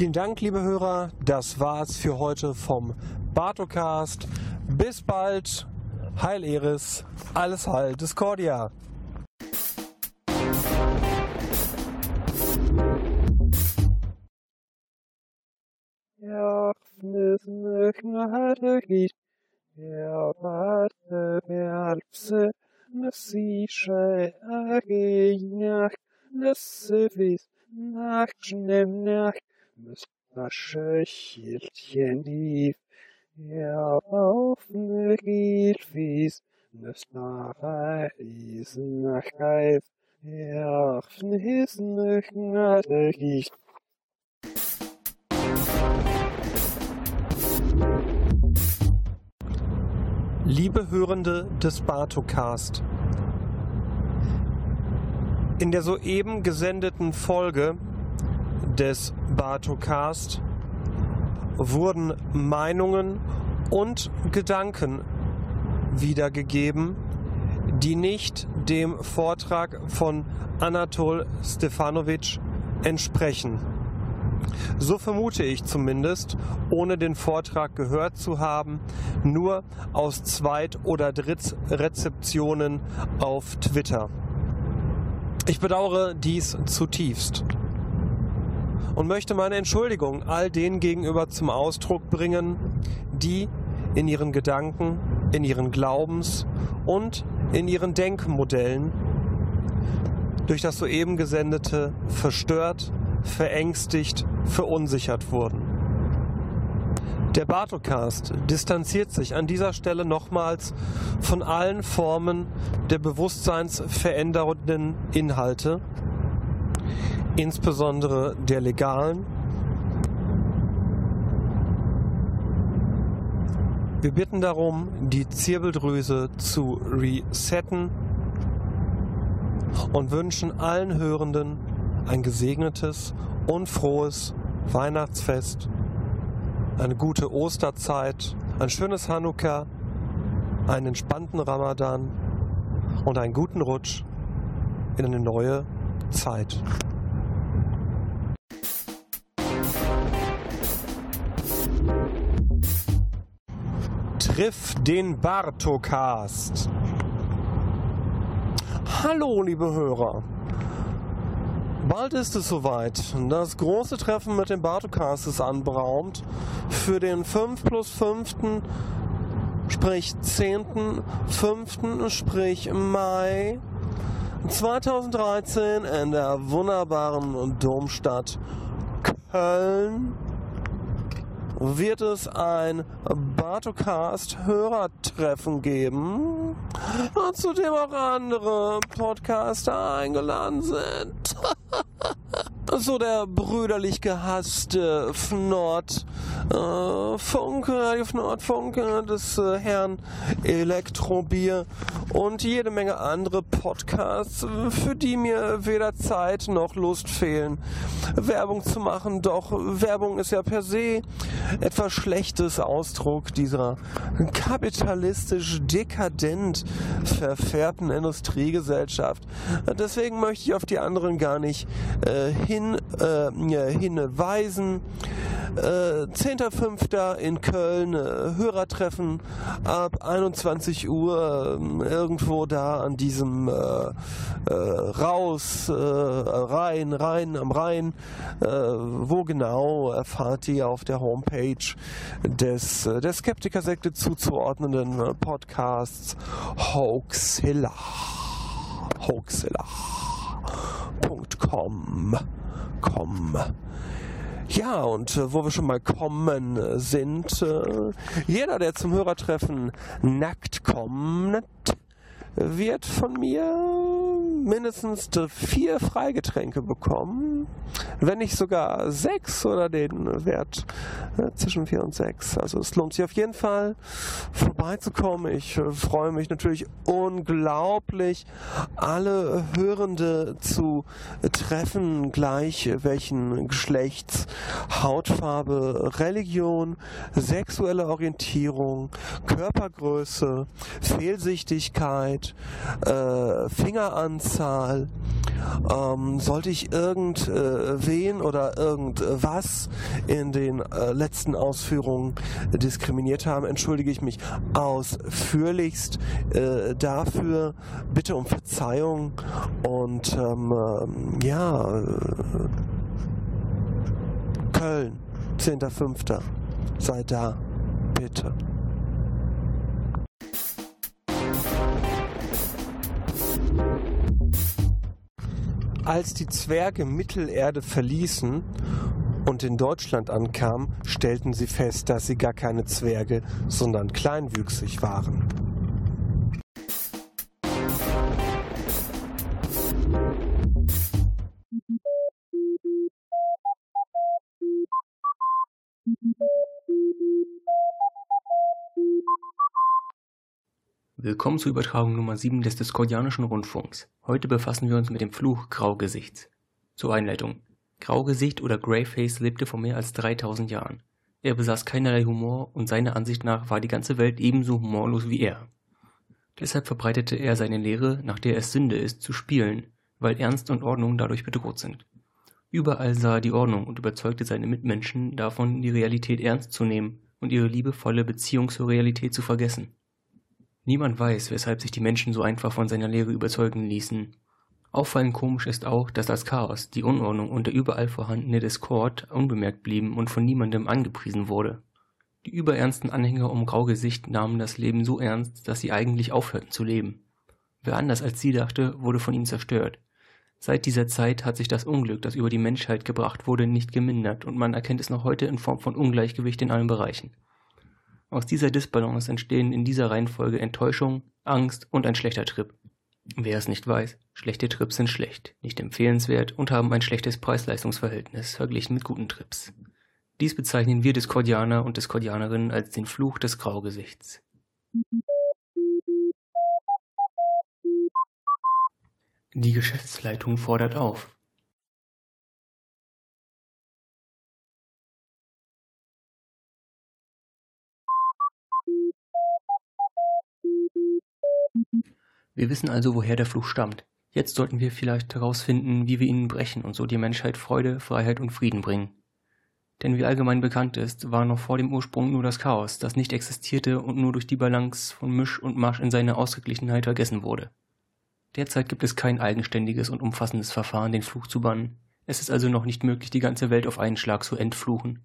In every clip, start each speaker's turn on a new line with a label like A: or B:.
A: Vielen Dank, liebe Hörer. Das war's für heute vom Bartocast. Bis bald. Heil Eris. Alles Heil Discordia.
B: Ja, gnädig, ja, warte, werpse, nasische, aginak, müstasche, chiltchen, dief, ja, auf, ne, gilfis, nüsnare, isen, nach, geif, ja, fnisen, gnädig,
A: Liebe Hörende des Bartocast, in der soeben gesendeten Folge des Bartocast wurden Meinungen und Gedanken wiedergegeben, die nicht dem Vortrag von Anatol Stefanovic entsprechen. So vermute ich zumindest, ohne den Vortrag gehört zu haben, nur aus Zweit- oder Drittrezeptionen auf Twitter. Ich bedauere dies zutiefst und möchte meine Entschuldigung all denen gegenüber zum Ausdruck bringen, die in ihren Gedanken, in ihren Glaubens und in ihren Denkmodellen durch das soeben gesendete verstört, verängstigt, verunsichert wurden. Der Bartocast distanziert sich an dieser Stelle nochmals von allen Formen der bewusstseinsverändernden Inhalte, insbesondere der legalen. Wir bitten darum, die Zirbeldrüse zu resetten und wünschen allen Hörenden ein gesegnetes und frohes Weihnachtsfest, eine gute Osterzeit, ein schönes Hanukkah, einen entspannten Ramadan und einen guten Rutsch in eine neue Zeit. Triff den Bartocast. Hallo, liebe Hörer. Bald ist es soweit. Das große Treffen mit dem Bartocast ist anberaumt. Für den 5 plus 5. sprich 10. 5. sprich Mai 2013 in der wunderbaren Domstadt Köln wird es ein Bartocast-Hörertreffen geben, zu dem auch andere Podcaster eingeladen sind. so der brüderlich gehasste Fnord äh, Funke, Radio Fnord Funke des äh, Herrn Elektrobier und jede Menge andere Podcasts, für die mir weder Zeit noch Lust fehlen, Werbung zu machen. Doch Werbung ist ja per se etwas Schlechtes Ausdruck dieser kapitalistisch dekadent verfärbten Industriegesellschaft. Deswegen möchte ich auf die anderen gar nicht äh, hin, äh, hinweisen. Äh, 10.05. in Köln, äh, Hörertreffen ab 21 Uhr, äh, irgendwo da an diesem äh, äh, Raus, äh, Rhein, Rhein am Rhein. Wo genau erfahrt ihr auf der Homepage des der Skeptiker-Sekte zuzuordnenden Podcasts Hoaxilla. Hoaxilla.com. Com. Ja, und äh, wo wir schon mal kommen äh, sind, äh, jeder, der zum Hörertreffen nackt kommt, wird von mir mindestens vier Freigetränke bekommen, wenn nicht sogar sechs oder den Wert äh, zwischen vier und sechs. Also es lohnt sich auf jeden Fall vorbeizukommen. Ich äh, freue mich natürlich unglaublich, alle Hörende zu treffen, gleich welchen Geschlechts, Hautfarbe, Religion, sexuelle Orientierung, Körpergröße, Fehlsichtigkeit, äh, Fingeranzahl, Unterzahl. Ähm, sollte ich irgendwen oder irgendwas in den äh, letzten Ausführungen diskriminiert haben, entschuldige ich mich ausführlichst äh, dafür. Bitte um Verzeihung und ähm, ähm ja, äh, Köln, 10.05. Sei da, bitte. Als die Zwerge Mittelerde verließen und in Deutschland ankamen, stellten sie fest, dass sie gar keine Zwerge, sondern kleinwüchsig waren.
C: Willkommen zur Übertragung Nummer 7 des Discordianischen Rundfunks. Heute befassen wir uns mit dem Fluch Graugesichts. Zur Einleitung. Graugesicht oder Greyface lebte vor mehr als 3000 Jahren. Er besaß keinerlei Humor und seiner Ansicht nach war die ganze Welt ebenso humorlos wie er. Deshalb verbreitete er seine Lehre, nach der es Sünde ist, zu spielen, weil Ernst und Ordnung dadurch bedroht sind. Überall sah er die Ordnung und überzeugte seine Mitmenschen davon, die Realität ernst zu nehmen und ihre liebevolle Beziehung zur Realität zu vergessen. Niemand weiß, weshalb sich die Menschen so einfach von seiner Lehre überzeugen ließen. Auffallend komisch ist auch, dass das Chaos, die Unordnung und der überall vorhandene Discord unbemerkt blieben und von niemandem angepriesen wurde. Die überernsten Anhänger um Graugesicht nahmen das Leben so ernst, dass sie eigentlich aufhörten zu leben. Wer anders als sie dachte, wurde von ihnen zerstört. Seit dieser Zeit hat sich das Unglück, das über die Menschheit gebracht wurde, nicht gemindert und man erkennt es noch heute in Form von Ungleichgewicht in allen Bereichen. Aus dieser Disbalance entstehen in dieser Reihenfolge Enttäuschung, Angst und ein schlechter Trip. Wer es nicht weiß, schlechte Trips sind schlecht, nicht empfehlenswert und haben ein schlechtes Preis-Leistungs-Verhältnis verglichen mit guten Trips. Dies bezeichnen wir Discordianer und Discordianerinnen als den Fluch des Graugesichts. Die Geschäftsleitung fordert auf. Wir wissen also, woher der Fluch stammt. Jetzt sollten wir vielleicht herausfinden, wie wir ihn brechen und so die Menschheit Freude, Freiheit und Frieden bringen. Denn wie allgemein bekannt ist, war noch vor dem Ursprung nur das Chaos, das nicht existierte und nur durch die Balance von Misch und Masch in seiner Ausgeglichenheit vergessen wurde. Derzeit gibt es kein eigenständiges und umfassendes Verfahren, den Fluch zu bannen. Es ist also noch nicht möglich, die ganze Welt auf einen Schlag zu entfluchen.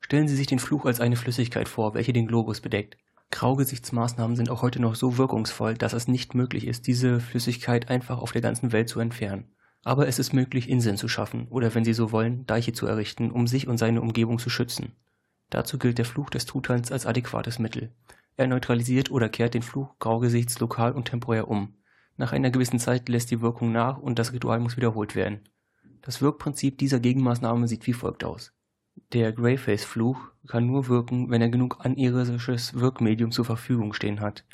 C: Stellen Sie sich den Fluch als eine Flüssigkeit vor, welche den Globus bedeckt. Graugesichtsmaßnahmen sind auch heute noch so wirkungsvoll, dass es nicht möglich ist, diese Flüssigkeit einfach auf der ganzen Welt zu entfernen. Aber es ist möglich, Inseln zu schaffen oder, wenn Sie so wollen, Deiche zu errichten, um sich und seine Umgebung zu schützen. Dazu gilt der Fluch des Truthahns als adäquates Mittel. Er neutralisiert oder kehrt den Fluch Graugesichts lokal und temporär um. Nach einer gewissen Zeit lässt die Wirkung nach und das Ritual muss wiederholt werden. Das Wirkprinzip dieser Gegenmaßnahme sieht wie folgt aus. Der Greyface-Fluch kann nur wirken, wenn er genug anirisches Wirkmedium zur Verfügung stehen hat.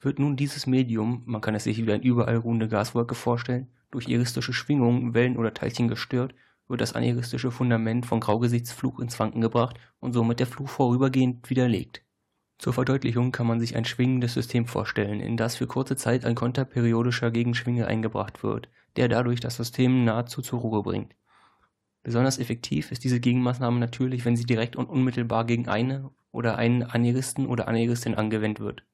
C: Wird nun dieses Medium, man kann es sich wie eine überall ruhende Gaswolke vorstellen, durch iristische Schwingungen, Wellen oder Teilchen gestört, wird das aniristische Fundament von Graugesichtsfluch ins Wanken gebracht und somit der Fluch vorübergehend widerlegt. Zur Verdeutlichung kann man sich ein schwingendes System vorstellen, in das für kurze Zeit ein konterperiodischer Gegenschwinge eingebracht wird, der dadurch das System nahezu zur Ruhe bringt. Besonders effektiv ist diese Gegenmaßnahme natürlich, wenn sie direkt und unmittelbar gegen eine oder einen Aneuristen oder Aneuristin angewendet wird.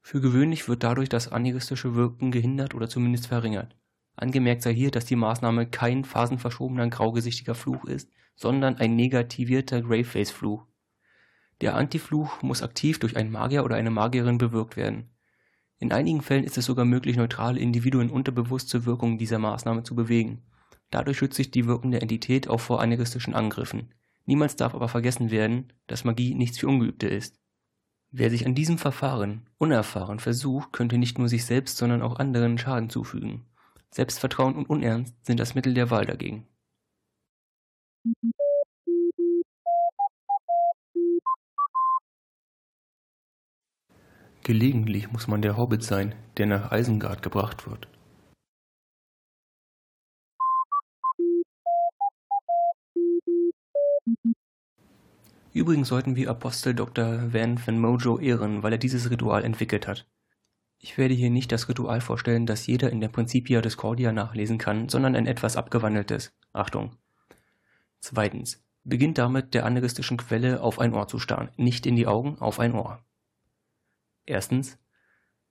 C: Für gewöhnlich wird dadurch das aneuristische Wirken gehindert oder zumindest verringert. Angemerkt sei hier, dass die Maßnahme kein phasenverschobener graugesichtiger Fluch ist, sondern ein negativierter Greyface-Fluch. Der Antifluch muss aktiv durch einen Magier oder eine Magierin bewirkt werden. In einigen Fällen ist es sogar möglich, neutrale Individuen unterbewusst zur Wirkung dieser Maßnahme zu bewegen Dadurch schützt sich die wirkende Entität auch vor aneurystischen Angriffen. Niemals darf aber vergessen werden, dass Magie nichts für Ungeübte ist. Wer sich an diesem Verfahren unerfahren versucht, könnte nicht nur sich selbst, sondern auch anderen Schaden zufügen. Selbstvertrauen und Unernst sind das Mittel der Wahl dagegen. Gelegentlich muss man der Hobbit sein, der nach Isengard gebracht wird. Übrigens sollten wir Apostel Dr. Van Van Mojo ehren, weil er dieses Ritual entwickelt hat. Ich werde hier nicht das Ritual vorstellen, das jeder in der Principia Discordia nachlesen kann, sondern ein etwas abgewandeltes. Achtung. Zweitens. Beginnt damit, der aneurystischen Quelle auf ein Ohr zu starren, nicht in die Augen, auf ein Ohr. Erstens.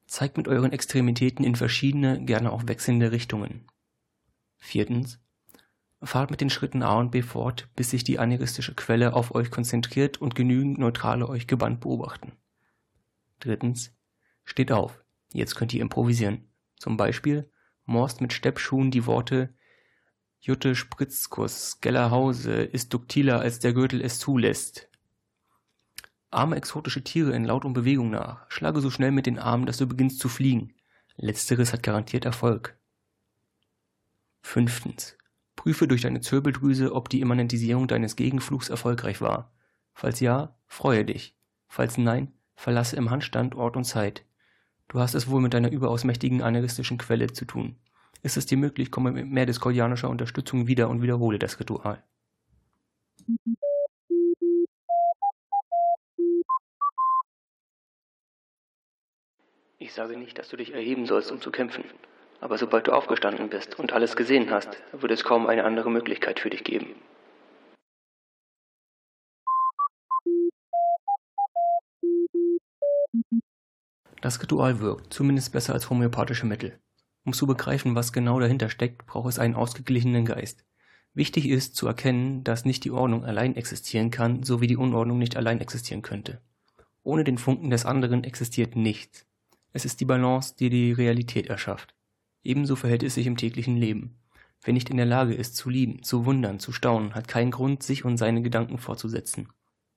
C: Zeigt mit euren Extremitäten in verschiedene, gerne auch wechselnde Richtungen. Viertens. Fahrt mit den Schritten A und B fort, bis sich die aneurystische Quelle auf euch konzentriert und genügend Neutrale euch gebannt beobachten. Drittens. Steht auf. Jetzt könnt ihr improvisieren. Zum Beispiel morst mit Steppschuhen die Worte Jutte Spritzkuss, Gellerhause ist duktiler als der Gürtel es zulässt. Arme exotische Tiere in Laut und Bewegung nach. Schlage so schnell mit den Armen, dass du beginnst zu fliegen. Letzteres hat garantiert Erfolg. Fünftens. Prüfe durch deine Zirbeldrüse, ob die Immanentisierung deines Gegenflugs erfolgreich war. Falls ja, freue dich. Falls nein, verlasse im Handstand Ort und Zeit. Du hast es wohl mit deiner überaus mächtigen aneurystischen Quelle zu tun. Ist es dir möglich, komme mit mehr diskordianischer Unterstützung wieder und wiederhole das Ritual. Ich sage nicht, dass du dich erheben sollst, um zu kämpfen. Aber sobald du aufgestanden bist und alles gesehen hast, wird es kaum eine andere Möglichkeit für dich geben. Das Ritual wirkt, zumindest besser als homöopathische Mittel. Um zu begreifen, was genau dahinter steckt, braucht es einen ausgeglichenen Geist. Wichtig ist zu erkennen, dass nicht die Ordnung allein existieren kann, so wie die Unordnung nicht allein existieren könnte. Ohne den Funken des anderen existiert nichts. Es ist die Balance, die die Realität erschafft. Ebenso verhält es sich im täglichen Leben. Wer nicht in der Lage ist zu lieben, zu wundern, zu staunen, hat keinen Grund, sich und seine Gedanken fortzusetzen.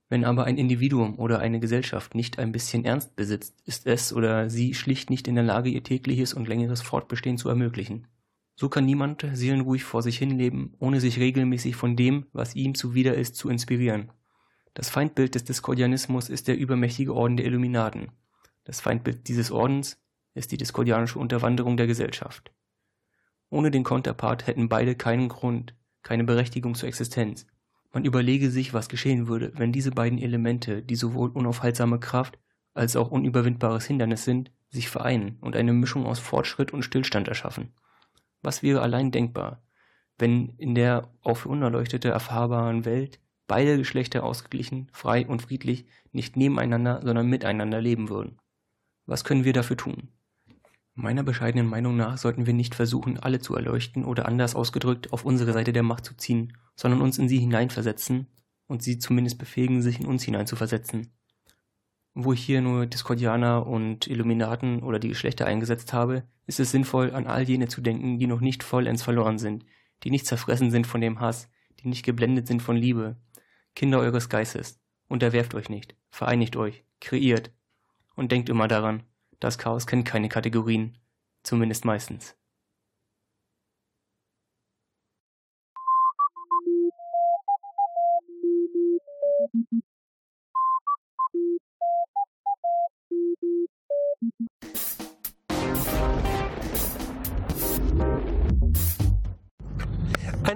C: Wenn aber ein Individuum oder eine Gesellschaft nicht ein bisschen Ernst besitzt, ist es oder sie schlicht nicht in der Lage, ihr tägliches und längeres Fortbestehen zu ermöglichen. So kann niemand seelenruhig vor sich hinleben, ohne sich regelmäßig von dem, was ihm zuwider ist, zu inspirieren. Das Feindbild des Diskordianismus ist der übermächtige Orden der Illuminaten. Das Feindbild dieses Ordens ist die diskordianische Unterwanderung der Gesellschaft. Ohne den Konterpart hätten beide keinen Grund, keine Berechtigung zur Existenz. Man überlege sich, was geschehen würde, wenn diese beiden Elemente, die sowohl unaufhaltsame Kraft als auch unüberwindbares Hindernis sind, sich vereinen und eine Mischung aus Fortschritt und Stillstand erschaffen. Was wäre allein denkbar, wenn in der auch für Unerleuchtete erfahrbaren Welt beide Geschlechter ausgeglichen, frei und friedlich nicht nebeneinander, sondern miteinander leben würden? Was können wir dafür tun? Meiner bescheidenen Meinung nach sollten wir nicht versuchen, alle zu erleuchten oder anders ausgedrückt auf unsere Seite der Macht zu ziehen, sondern uns in sie hineinversetzen und sie zumindest befähigen, sich in uns hineinzuversetzen. Wo ich hier nur Diskordianer und Illuminaten oder die Geschlechter eingesetzt habe, ist es sinnvoll, an all jene zu denken, die noch nicht vollends verloren sind, die nicht zerfressen sind von dem Hass, die nicht geblendet sind von Liebe. Kinder eures Geistes, unterwerft euch nicht, vereinigt euch, kreiert und denkt immer daran, das Chaos kennt keine Kategorien, zumindest meistens.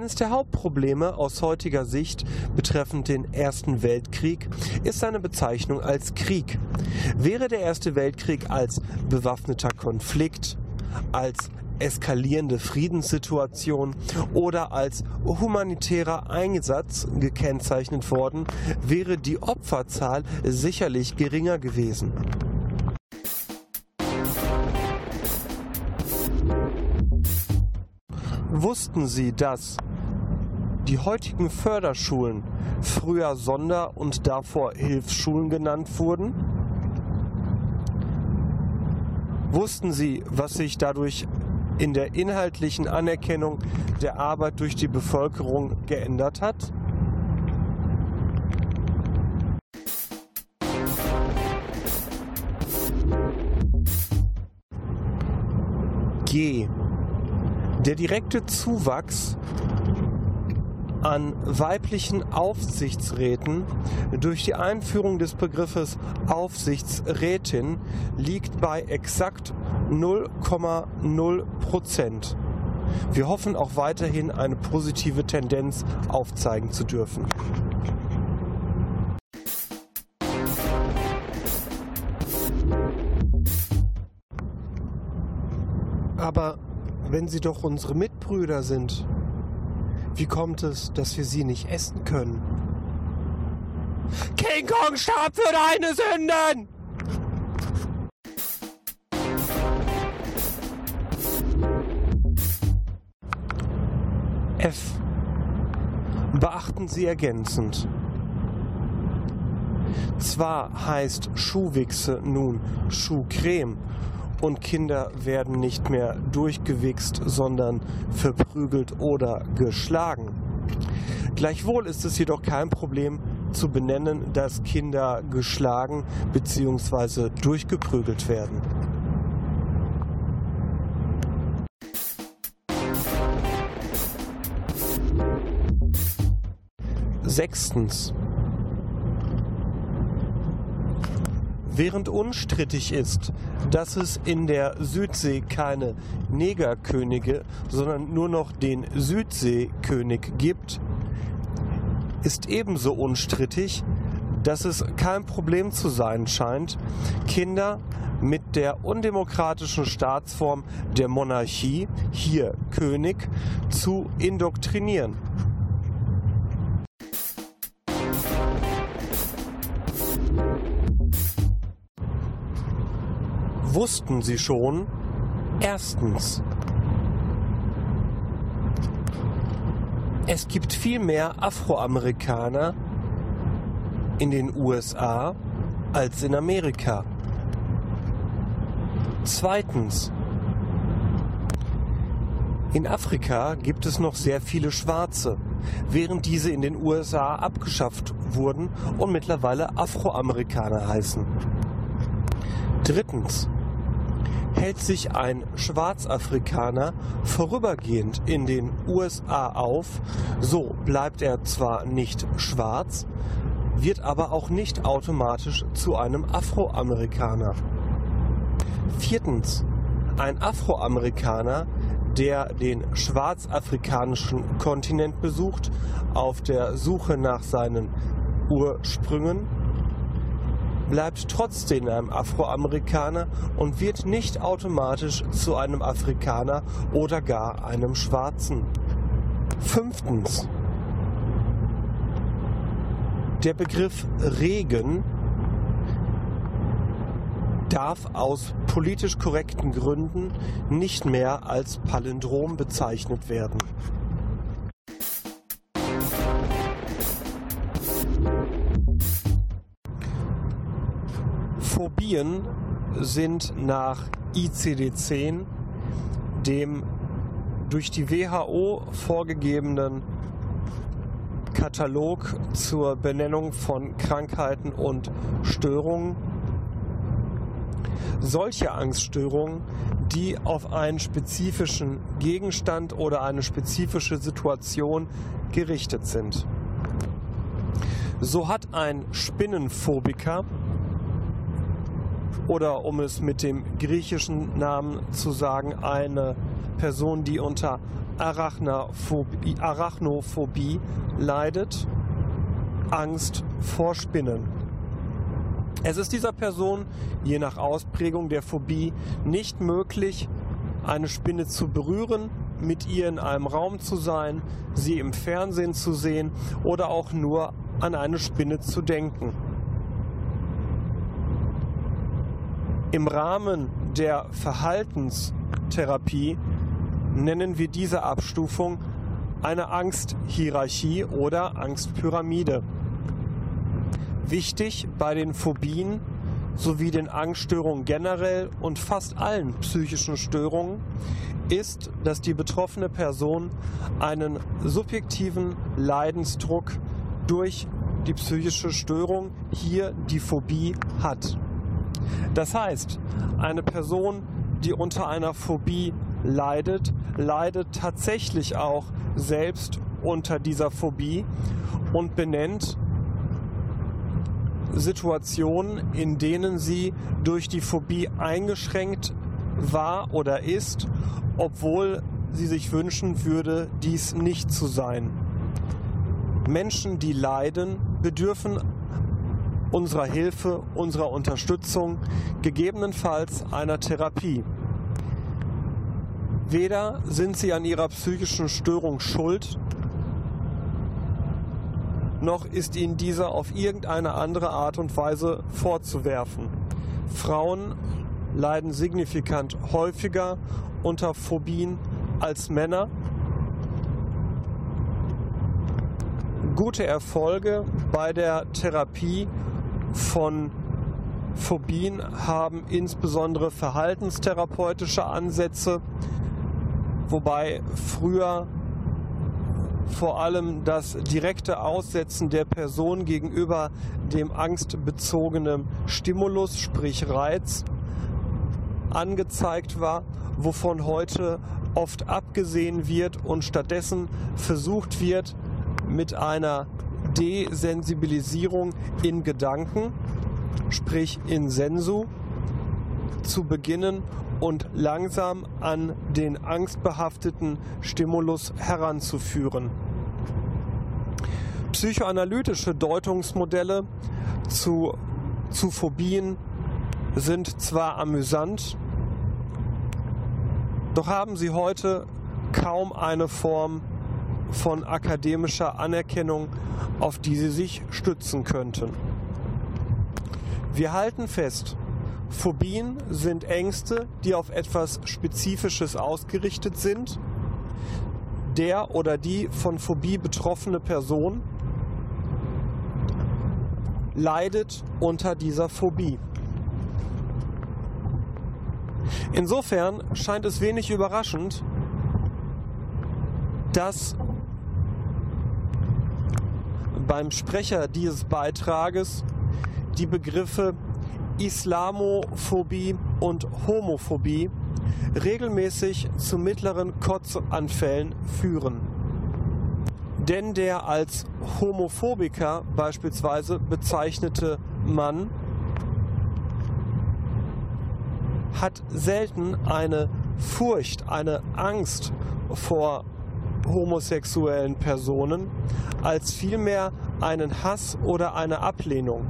A: Eines der Hauptprobleme aus heutiger Sicht betreffend den Ersten Weltkrieg ist seine Bezeichnung als Krieg. Wäre der Erste Weltkrieg als bewaffneter Konflikt, als eskalierende Friedenssituation oder als humanitärer Einsatz gekennzeichnet worden, wäre die Opferzahl sicherlich geringer gewesen. Wussten Sie, dass die heutigen Förderschulen früher Sonder- und davor Hilfsschulen genannt wurden? Wussten Sie, was sich dadurch in der inhaltlichen Anerkennung der Arbeit durch die Bevölkerung geändert hat? G. Der direkte Zuwachs an weiblichen Aufsichtsräten durch die Einführung des Begriffes Aufsichtsrätin liegt bei exakt 0,0 Prozent. Wir hoffen auch weiterhin eine positive Tendenz aufzeigen zu dürfen. Aber wenn sie doch unsere Mitbrüder sind, wie kommt es, dass wir sie nicht essen können? King Kong starb für deine Sünden! F. Beachten Sie ergänzend. Zwar heißt Schuhwichse nun Schuhcreme und Kinder werden nicht mehr durchgewichst, sondern verprügelt oder geschlagen. Gleichwohl ist es jedoch kein Problem zu benennen, dass Kinder geschlagen bzw. durchgeprügelt werden. Sechstens. Während unstrittig ist, dass es in der Südsee keine Negerkönige, sondern nur noch den Südseekönig gibt, ist ebenso unstrittig, dass es kein Problem zu sein scheint, Kinder mit der undemokratischen Staatsform der Monarchie, hier König, zu indoktrinieren. Wussten sie schon, erstens, es gibt viel mehr Afroamerikaner in den USA als in Amerika. Zweitens, in Afrika gibt es noch sehr viele Schwarze, während diese in den USA abgeschafft wurden und mittlerweile Afroamerikaner heißen. Drittens, hält sich ein Schwarzafrikaner vorübergehend in den USA auf, so bleibt er zwar nicht schwarz, wird aber auch nicht automatisch zu einem Afroamerikaner. Viertens. Ein Afroamerikaner, der den schwarzafrikanischen Kontinent besucht, auf der Suche nach seinen Ursprüngen, bleibt trotzdem ein Afroamerikaner und wird nicht automatisch zu einem Afrikaner oder gar einem Schwarzen. Fünftens. Der Begriff Regen darf aus politisch korrekten Gründen nicht mehr als Palindrom bezeichnet werden. Phobien sind nach ICD-10, dem durch die WHO vorgegebenen Katalog zur Benennung von Krankheiten und Störungen, solche Angststörungen, die auf einen spezifischen Gegenstand oder eine spezifische Situation gerichtet sind. So hat ein Spinnenphobiker oder um es mit dem griechischen Namen zu sagen, eine Person, die unter Arachnophobie, Arachnophobie leidet, Angst vor Spinnen. Es ist dieser Person, je nach Ausprägung der Phobie, nicht möglich, eine Spinne zu berühren, mit ihr in einem Raum zu sein, sie im Fernsehen zu sehen oder auch nur an eine Spinne zu denken. Im Rahmen der Verhaltenstherapie nennen wir diese Abstufung eine Angsthierarchie oder Angstpyramide. Wichtig bei den Phobien sowie den Angststörungen generell und fast allen psychischen Störungen ist, dass die betroffene Person einen subjektiven Leidensdruck durch die psychische Störung, hier die Phobie, hat. Das heißt, eine Person, die unter einer Phobie leidet, leidet tatsächlich auch selbst unter dieser Phobie und benennt Situationen, in denen sie durch die Phobie eingeschränkt war oder ist, obwohl sie sich wünschen würde, dies nicht zu sein. Menschen, die leiden, bedürfen unserer Hilfe, unserer Unterstützung, gegebenenfalls einer Therapie. Weder sind sie an ihrer psychischen Störung schuld, noch ist ihnen dieser auf irgendeine andere Art und Weise vorzuwerfen. Frauen leiden signifikant häufiger unter Phobien als Männer. Gute Erfolge bei der Therapie von Phobien haben insbesondere verhaltenstherapeutische Ansätze, wobei früher vor allem das direkte Aussetzen der Person gegenüber dem angstbezogenen Stimulus, sprich Reiz, angezeigt war, wovon heute oft abgesehen wird und stattdessen versucht wird, mit einer Desensibilisierung in Gedanken, sprich in Sensu, zu beginnen und langsam an den angstbehafteten Stimulus heranzuführen. Psychoanalytische Deutungsmodelle zu, zu Phobien sind zwar amüsant, doch haben sie heute kaum eine Form von akademischer Anerkennung, auf die sie sich stützen könnten. Wir halten fest, Phobien sind Ängste, die auf etwas Spezifisches ausgerichtet sind. Der oder die von Phobie betroffene Person leidet unter dieser Phobie. Insofern scheint es wenig überraschend, dass beim Sprecher dieses Beitrages die Begriffe Islamophobie und Homophobie regelmäßig zu mittleren Kotzanfällen führen. Denn der als Homophobiker beispielsweise bezeichnete Mann hat selten eine Furcht, eine Angst vor homosexuellen Personen, als vielmehr einen Hass oder eine Ablehnung.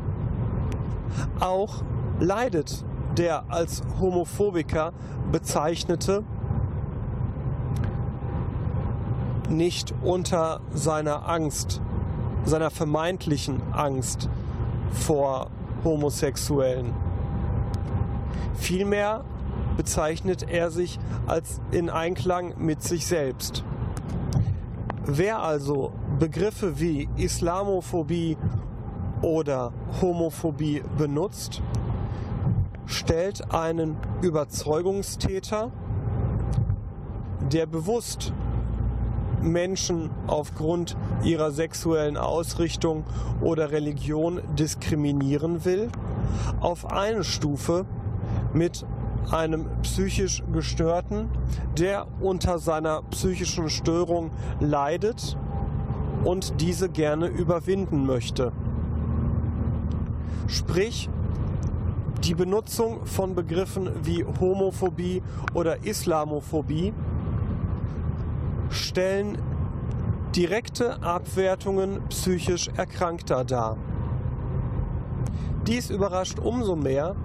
A: Auch leidet der als Homophobiker bezeichnete nicht unter seiner Angst, seiner vermeintlichen Angst vor Homosexuellen. Vielmehr bezeichnet er sich als in Einklang mit sich selbst. Wer also Begriffe wie Islamophobie oder Homophobie benutzt, stellt einen Überzeugungstäter, der bewusst Menschen aufgrund ihrer sexuellen Ausrichtung oder Religion diskriminieren will, auf eine Stufe mit einem psychisch Gestörten, der unter seiner psychischen Störung leidet und diese gerne überwinden möchte. Sprich, die Benutzung von Begriffen wie Homophobie oder Islamophobie stellen direkte Abwertungen psychisch Erkrankter dar. Dies überrascht umso mehr,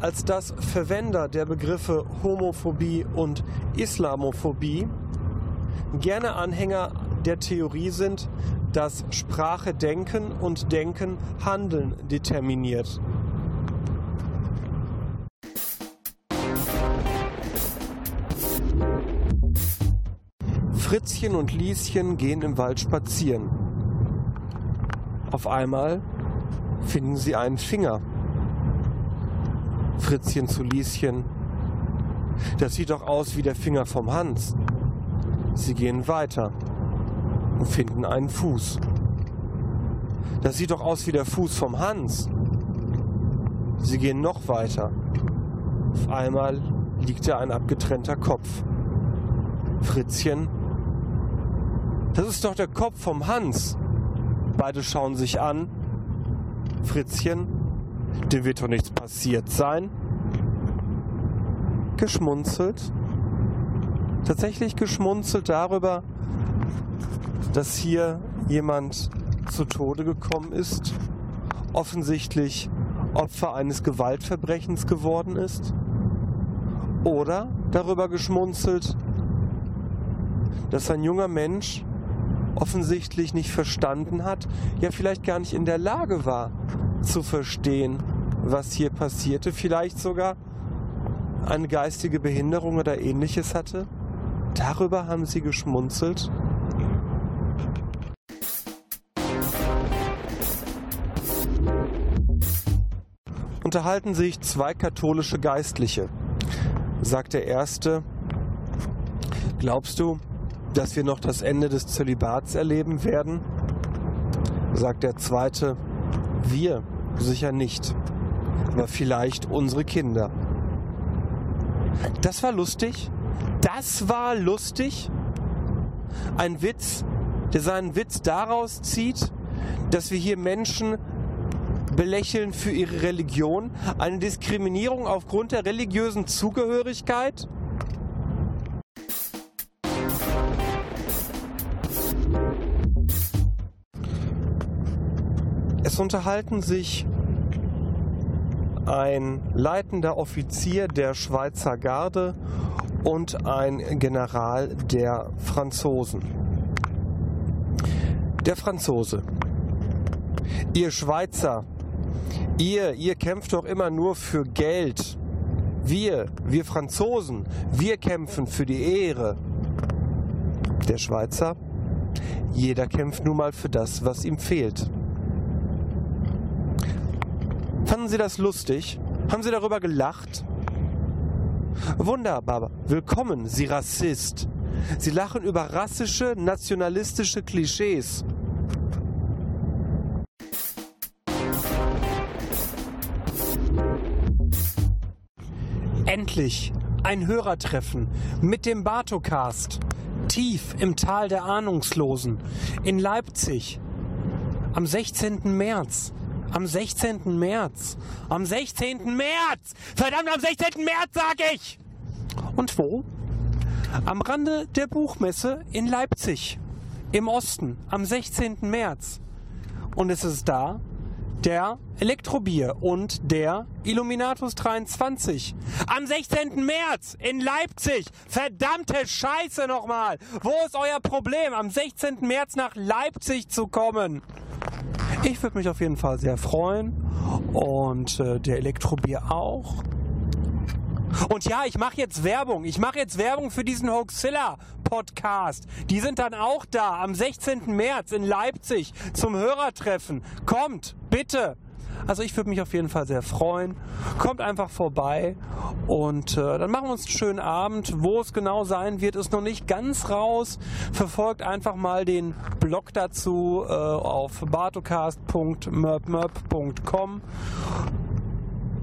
A: als dass Verwender der Begriffe Homophobie und Islamophobie gerne Anhänger der Theorie sind, dass Sprache Denken und Denken Handeln determiniert. Fritzchen und Lieschen gehen im Wald spazieren. Auf einmal finden sie einen Finger. Fritzchen zu Lieschen. Das sieht doch aus wie der Finger vom Hans. Sie gehen weiter und finden einen Fuß. Das sieht doch aus wie der Fuß vom Hans. Sie gehen noch weiter. Auf einmal liegt da ein abgetrennter Kopf. Fritzchen. Das ist doch der Kopf vom Hans. Beide schauen sich an. Fritzchen. Dem wird doch nichts passiert sein. Geschmunzelt. Tatsächlich geschmunzelt darüber, dass hier jemand zu Tode gekommen ist, offensichtlich Opfer eines Gewaltverbrechens geworden ist, oder darüber geschmunzelt, dass ein junger Mensch offensichtlich nicht verstanden hat, ja vielleicht gar nicht in der Lage war zu verstehen, was hier passierte, vielleicht sogar eine geistige Behinderung oder ähnliches hatte. Darüber haben sie geschmunzelt. Unterhalten sich zwei katholische Geistliche. Sagt der erste, glaubst du, dass wir noch das Ende des Zölibats erleben werden? Sagt der zweite, wir sicher nicht, aber vielleicht unsere Kinder. Das war lustig. Das war lustig. Ein Witz, der seinen Witz daraus zieht, dass wir hier Menschen belächeln für ihre Religion, eine Diskriminierung aufgrund der religiösen Zugehörigkeit. Es unterhalten sich ein leitender Offizier der Schweizer Garde und ein General der Franzosen. Der Franzose. Ihr Schweizer, ihr, ihr kämpft doch immer nur für Geld. Wir, wir Franzosen, wir kämpfen für die Ehre. Der Schweizer, jeder kämpft nun mal für das, was ihm fehlt. Fanden Sie das lustig? Haben Sie darüber gelacht? Wunderbar. Willkommen, Sie Rassist. Sie lachen über rassische, nationalistische Klischees. Endlich ein Hörertreffen mit dem Bartocast. Tief im Tal der Ahnungslosen in Leipzig am 16. März am 16. März. Am 16. März! Verdammt, am 16. März sag ich! Und wo? Am Rande der Buchmesse in Leipzig. Im Osten. Am 16. März. Und es ist da der Elektrobier und der Illuminatus 23. Am 16. März in Leipzig. Verdammte Scheiße nochmal. Wo ist euer Problem, am 16. März nach Leipzig zu kommen? Ich würde mich auf jeden Fall sehr freuen und äh, der Elektrobier auch. Und ja, ich mache jetzt Werbung. Ich mache jetzt Werbung für diesen Hoaxilla Podcast. Die sind dann auch da am 16. März in Leipzig zum Hörertreffen. Kommt, bitte. Also ich würde mich auf jeden Fall sehr freuen. Kommt einfach vorbei und äh, dann machen wir uns einen schönen Abend. Wo es genau sein wird, ist noch nicht ganz raus. Verfolgt einfach mal den Blog dazu äh, auf bartocast.merpmerp.com.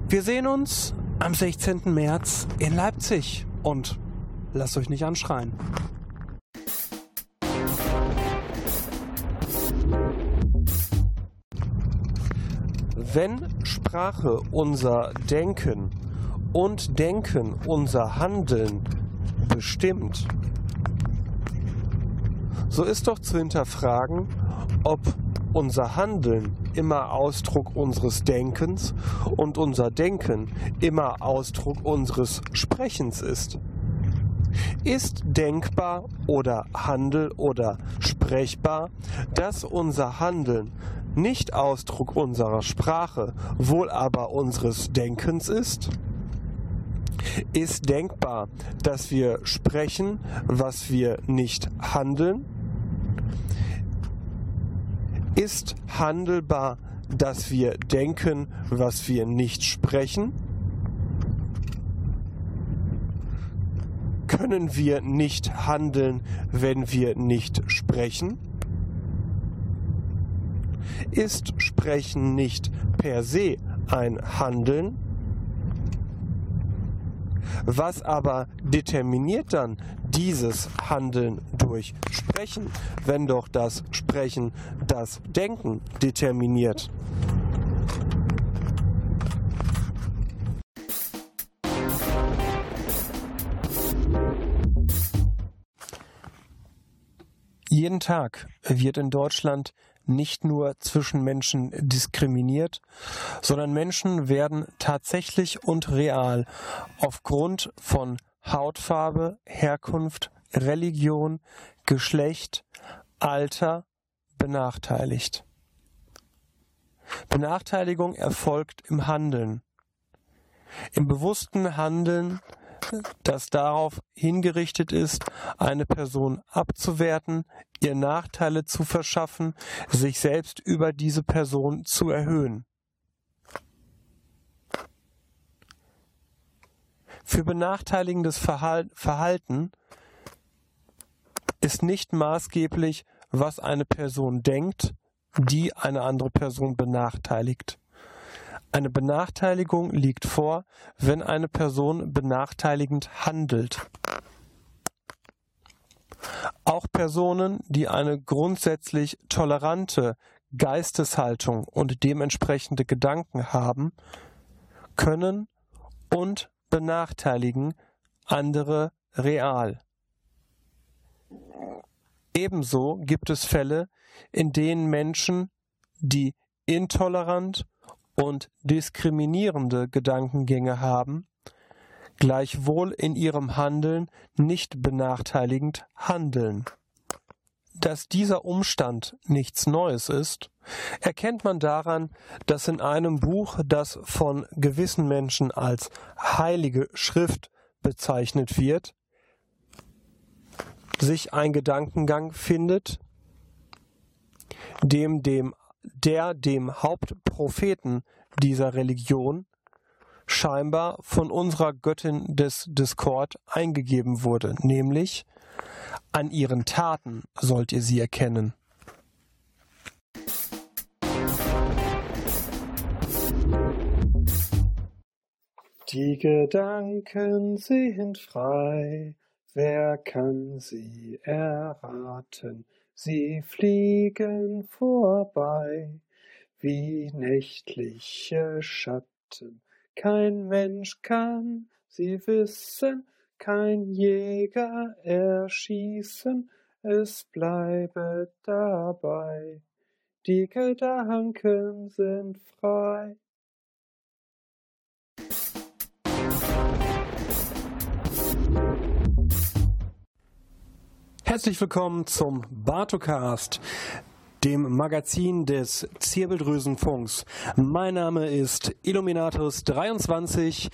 A: Wir sehen uns am 16. März in Leipzig und lasst euch nicht anschreien. Wenn Sprache unser Denken und Denken unser Handeln bestimmt, so ist doch zu hinterfragen, ob unser Handeln immer Ausdruck unseres Denkens und unser Denken immer Ausdruck unseres Sprechens ist. Ist denkbar oder handel oder sprechbar, dass unser Handeln nicht Ausdruck unserer Sprache, wohl aber unseres Denkens ist? Ist denkbar, dass wir sprechen, was wir nicht handeln? Ist handelbar, dass wir denken, was wir nicht sprechen? Können wir nicht handeln, wenn wir nicht sprechen? Ist Sprechen nicht per se ein Handeln? Was aber determiniert dann dieses Handeln durch Sprechen, wenn doch das Sprechen das Denken determiniert? Jeden Tag wird in Deutschland nicht nur zwischen Menschen diskriminiert, sondern Menschen werden tatsächlich und real aufgrund von Hautfarbe, Herkunft, Religion, Geschlecht, Alter benachteiligt. Benachteiligung erfolgt im Handeln. Im bewussten Handeln, das darauf hingerichtet ist, eine Person abzuwerten, ihr Nachteile zu verschaffen, sich selbst über diese Person zu erhöhen. Für benachteiligendes Verhalten ist nicht maßgeblich, was eine Person denkt, die eine andere Person benachteiligt. Eine Benachteiligung liegt vor, wenn eine Person benachteiligend handelt. Auch Personen, die eine grundsätzlich tolerante Geisteshaltung und dementsprechende Gedanken haben, können und benachteiligen andere real. Ebenso gibt es Fälle, in denen Menschen, die intolerant und diskriminierende Gedankengänge haben, gleichwohl in ihrem Handeln nicht benachteiligend handeln. Dass dieser Umstand nichts Neues ist, erkennt man daran, dass in einem Buch, das von gewissen Menschen als heilige Schrift bezeichnet wird, sich ein Gedankengang findet, dem dem der dem Hauptpropheten dieser Religion scheinbar von unserer Göttin des Diskord eingegeben wurde, nämlich an ihren Taten sollt ihr sie erkennen.
B: Die Gedanken sind frei, wer kann sie erraten? Sie fliegen vorbei wie nächtliche Schatten. Kein Mensch kann sie wissen, kein Jäger erschießen, es bleibe dabei. Die Gedanken sind frei.
A: Herzlich willkommen zum Bartocast dem Magazin des Zirbeldrüsenfunks. Mein Name ist Illuminatus23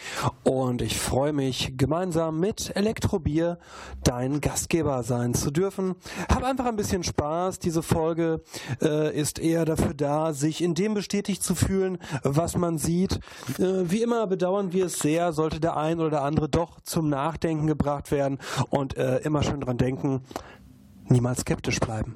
A: und ich freue mich, gemeinsam mit Elektrobier dein Gastgeber sein zu dürfen. Hab einfach ein bisschen Spaß. Diese Folge äh, ist eher dafür da, sich in dem bestätigt zu fühlen, was man sieht. Äh, wie immer bedauern wir es sehr, sollte der ein oder der andere doch zum Nachdenken gebracht werden und äh, immer schön dran denken, niemals skeptisch bleiben.